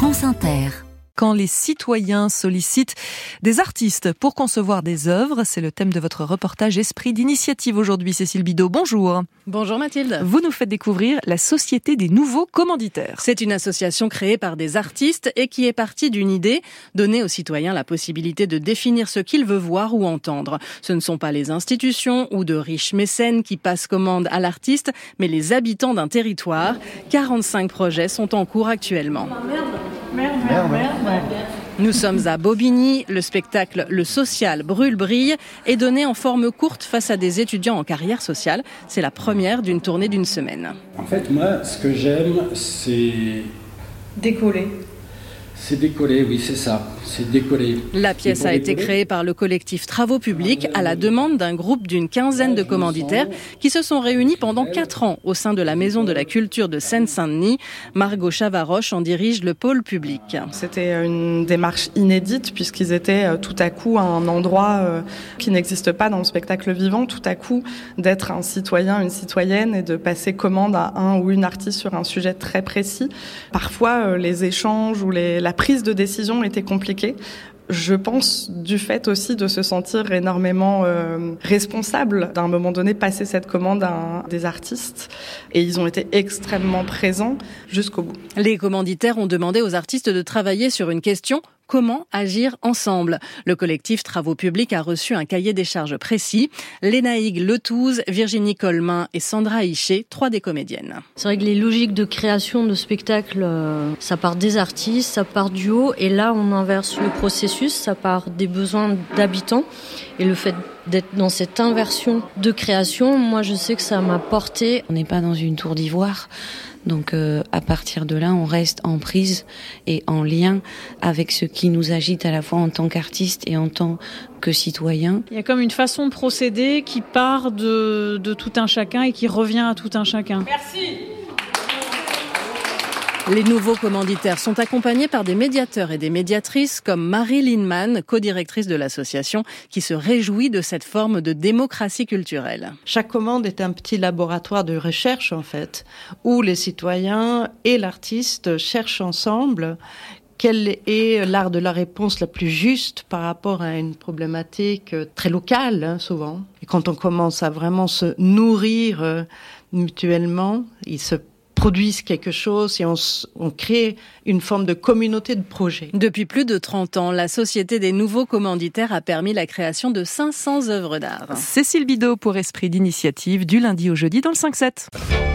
France Inter quand les citoyens sollicitent des artistes pour concevoir des œuvres. C'est le thème de votre reportage Esprit d'initiative aujourd'hui, Cécile Bidot. Bonjour. Bonjour Mathilde. Vous nous faites découvrir la Société des nouveaux commanditaires. C'est une association créée par des artistes et qui est partie d'une idée, donner aux citoyens la possibilité de définir ce qu'ils veulent voir ou entendre. Ce ne sont pas les institutions ou de riches mécènes qui passent commande à l'artiste, mais les habitants d'un territoire. 45 projets sont en cours actuellement. Nous sommes à Bobigny. Le spectacle Le Social brûle brille est donné en forme courte face à des étudiants en carrière sociale. C'est la première d'une tournée d'une semaine. En fait, moi, ce que j'aime, c'est décoller. C'est décollé, oui, c'est ça. C'est décollé. La pièce a été créée par le collectif Travaux Publics à la demande d'un groupe d'une quinzaine de commanditaires qui se sont réunis pendant quatre ans au sein de la Maison de la Culture de Seine-Saint-Denis. Margot Chavaroche en dirige le pôle public. C'était une démarche inédite puisqu'ils étaient euh, tout à coup à un endroit euh, qui n'existe pas dans le spectacle vivant. Tout à coup, d'être un citoyen, une citoyenne et de passer commande à un ou une artiste sur un sujet très précis. Parfois, euh, les échanges ou les, la prise de décision était compliquée. Je pense du fait aussi de se sentir énormément euh, responsable d'un moment donné passer cette commande à des artistes et ils ont été extrêmement présents jusqu'au bout. Les commanditaires ont demandé aux artistes de travailler sur une question Comment agir ensemble Le collectif Travaux Publics a reçu un cahier des charges précis. Léna Hugues Letouze, Virginie Colmin et Sandra Hichet, trois des comédiennes. C'est vrai que les logiques de création de spectacles, euh, ça part des artistes, ça part du haut, et là on inverse le processus, ça part des besoins d'habitants. Et le fait d'être dans cette inversion de création, moi je sais que ça m'a porté. On n'est pas dans une tour d'ivoire. Donc euh, à partir de là, on reste en prise et en lien avec ce qui nous agite à la fois en tant qu'artiste et en tant que citoyen. Il y a comme une façon de procéder qui part de, de tout un chacun et qui revient à tout un chacun. Merci. Les nouveaux commanditaires sont accompagnés par des médiateurs et des médiatrices comme Marie Linman, co-directrice de l'association, qui se réjouit de cette forme de démocratie culturelle. Chaque commande est un petit laboratoire de recherche, en fait, où les citoyens et l'artiste cherchent ensemble quel est l'art de la réponse la plus juste par rapport à une problématique très locale, hein, souvent. Et quand on commence à vraiment se nourrir euh, mutuellement, il se produisent quelque chose et on, on, crée une forme de communauté de projet. Depuis plus de 30 ans, la Société des nouveaux commanditaires a permis la création de 500 œuvres d'art. Cécile Bidot pour Esprit d'initiative du lundi au jeudi dans le 5-7.